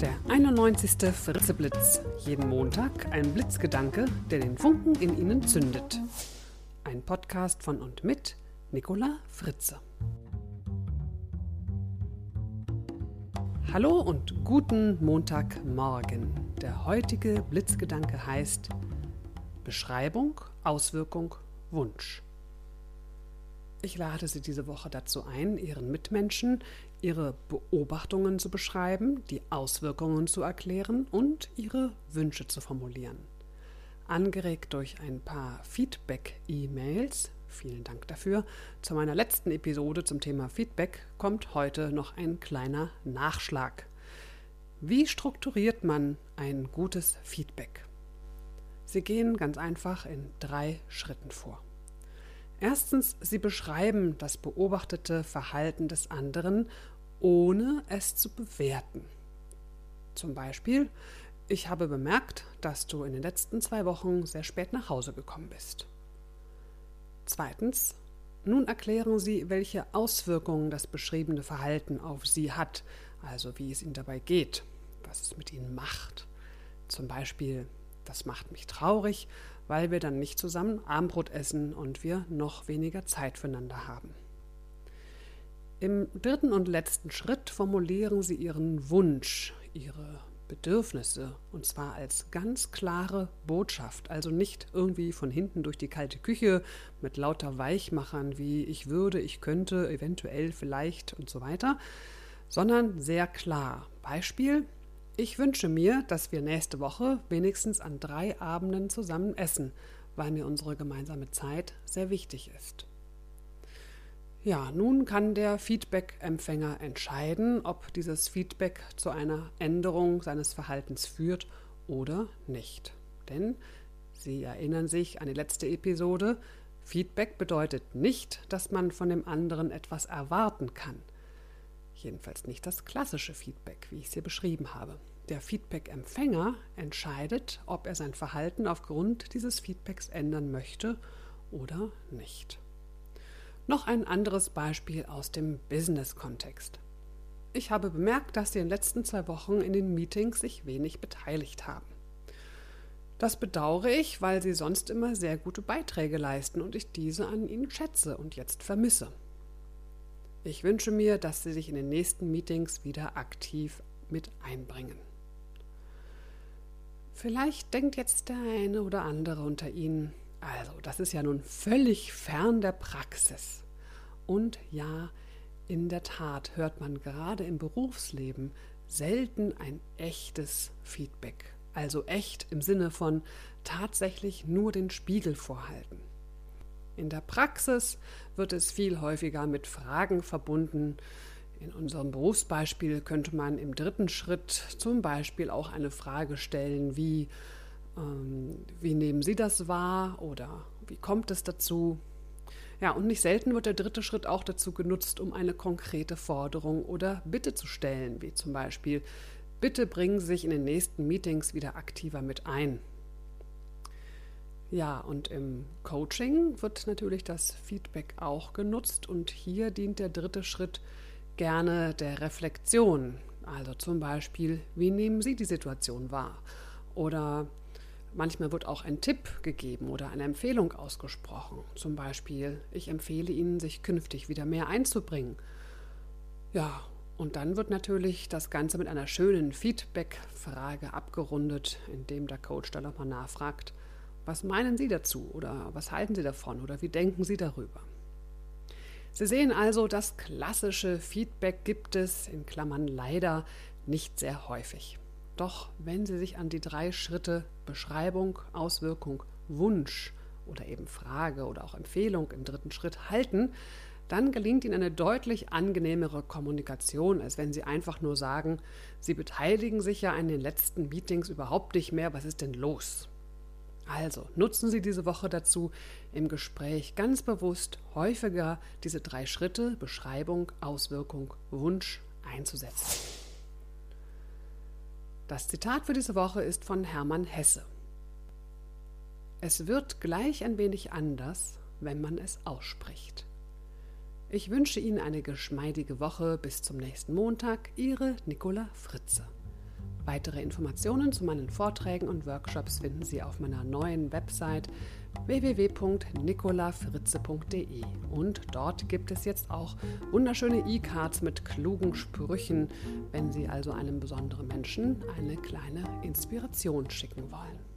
Der 91. Fritzeblitz. Jeden Montag ein Blitzgedanke, der den Funken in Ihnen zündet. Ein Podcast von und mit Nicola Fritze. Hallo und guten Montagmorgen. Der heutige Blitzgedanke heißt Beschreibung, Auswirkung, Wunsch. Ich lade Sie diese Woche dazu ein, Ihren Mitmenschen Ihre Beobachtungen zu beschreiben, die Auswirkungen zu erklären und Ihre Wünsche zu formulieren. Angeregt durch ein paar Feedback-E-Mails, vielen Dank dafür, zu meiner letzten Episode zum Thema Feedback kommt heute noch ein kleiner Nachschlag. Wie strukturiert man ein gutes Feedback? Sie gehen ganz einfach in drei Schritten vor. Erstens, sie beschreiben das beobachtete Verhalten des anderen, ohne es zu bewerten. Zum Beispiel, ich habe bemerkt, dass du in den letzten zwei Wochen sehr spät nach Hause gekommen bist. Zweitens, nun erklären Sie, welche Auswirkungen das beschriebene Verhalten auf Sie hat, also wie es Ihnen dabei geht, was es mit Ihnen macht. Zum Beispiel, das macht mich traurig, weil wir dann nicht zusammen Abendbrot essen und wir noch weniger Zeit füreinander haben. Im dritten und letzten Schritt formulieren Sie Ihren Wunsch, Ihre Bedürfnisse, und zwar als ganz klare Botschaft, also nicht irgendwie von hinten durch die kalte Küche mit lauter Weichmachern wie ich würde, ich könnte, eventuell, vielleicht und so weiter, sondern sehr klar. Beispiel, ich wünsche mir, dass wir nächste Woche wenigstens an drei Abenden zusammen essen, weil mir unsere gemeinsame Zeit sehr wichtig ist. Ja, nun kann der Feedback-Empfänger entscheiden, ob dieses Feedback zu einer Änderung seines Verhaltens führt oder nicht. Denn Sie erinnern sich an die letzte Episode, Feedback bedeutet nicht, dass man von dem anderen etwas erwarten kann. Jedenfalls nicht das klassische Feedback, wie ich es hier beschrieben habe. Der Feedback-Empfänger entscheidet, ob er sein Verhalten aufgrund dieses Feedbacks ändern möchte oder nicht. Noch ein anderes Beispiel aus dem Business-Kontext. Ich habe bemerkt, dass Sie in den letzten zwei Wochen in den Meetings sich wenig beteiligt haben. Das bedauere ich, weil Sie sonst immer sehr gute Beiträge leisten und ich diese an Ihnen schätze und jetzt vermisse. Ich wünsche mir, dass Sie sich in den nächsten Meetings wieder aktiv mit einbringen. Vielleicht denkt jetzt der eine oder andere unter Ihnen, also das ist ja nun völlig fern der Praxis. Und ja, in der Tat hört man gerade im Berufsleben selten ein echtes Feedback. Also echt im Sinne von tatsächlich nur den Spiegel vorhalten. In der Praxis wird es viel häufiger mit Fragen verbunden. In unserem Berufsbeispiel könnte man im dritten Schritt zum Beispiel auch eine Frage stellen wie, ähm, wie nehmen Sie das wahr oder wie kommt es dazu? Ja, und nicht selten wird der dritte Schritt auch dazu genutzt, um eine konkrete Forderung oder Bitte zu stellen, wie zum Beispiel, bitte bringen Sie sich in den nächsten Meetings wieder aktiver mit ein. Ja, und im Coaching wird natürlich das Feedback auch genutzt und hier dient der dritte Schritt gerne der Reflexion. Also zum Beispiel, wie nehmen Sie die Situation wahr? Oder manchmal wird auch ein Tipp gegeben oder eine Empfehlung ausgesprochen. Zum Beispiel, ich empfehle Ihnen, sich künftig wieder mehr einzubringen. Ja, und dann wird natürlich das Ganze mit einer schönen Feedback-Frage abgerundet, indem der Coach dann nochmal nachfragt, was meinen Sie dazu oder was halten Sie davon oder wie denken Sie darüber? Sie sehen also, das klassische Feedback gibt es, in Klammern leider, nicht sehr häufig. Doch wenn Sie sich an die drei Schritte Beschreibung, Auswirkung, Wunsch oder eben Frage oder auch Empfehlung im dritten Schritt halten, dann gelingt Ihnen eine deutlich angenehmere Kommunikation, als wenn Sie einfach nur sagen, Sie beteiligen sich ja an den letzten Meetings überhaupt nicht mehr, was ist denn los? Also nutzen Sie diese Woche dazu, im Gespräch ganz bewusst häufiger diese drei Schritte Beschreibung, Auswirkung, Wunsch einzusetzen. Das Zitat für diese Woche ist von Hermann Hesse. Es wird gleich ein wenig anders, wenn man es ausspricht. Ich wünsche Ihnen eine geschmeidige Woche bis zum nächsten Montag. Ihre Nicola Fritze. Weitere Informationen zu meinen Vorträgen und Workshops finden Sie auf meiner neuen Website www.nicolafritze.de und dort gibt es jetzt auch wunderschöne E-Cards mit klugen Sprüchen, wenn Sie also einem besonderen Menschen eine kleine Inspiration schicken wollen.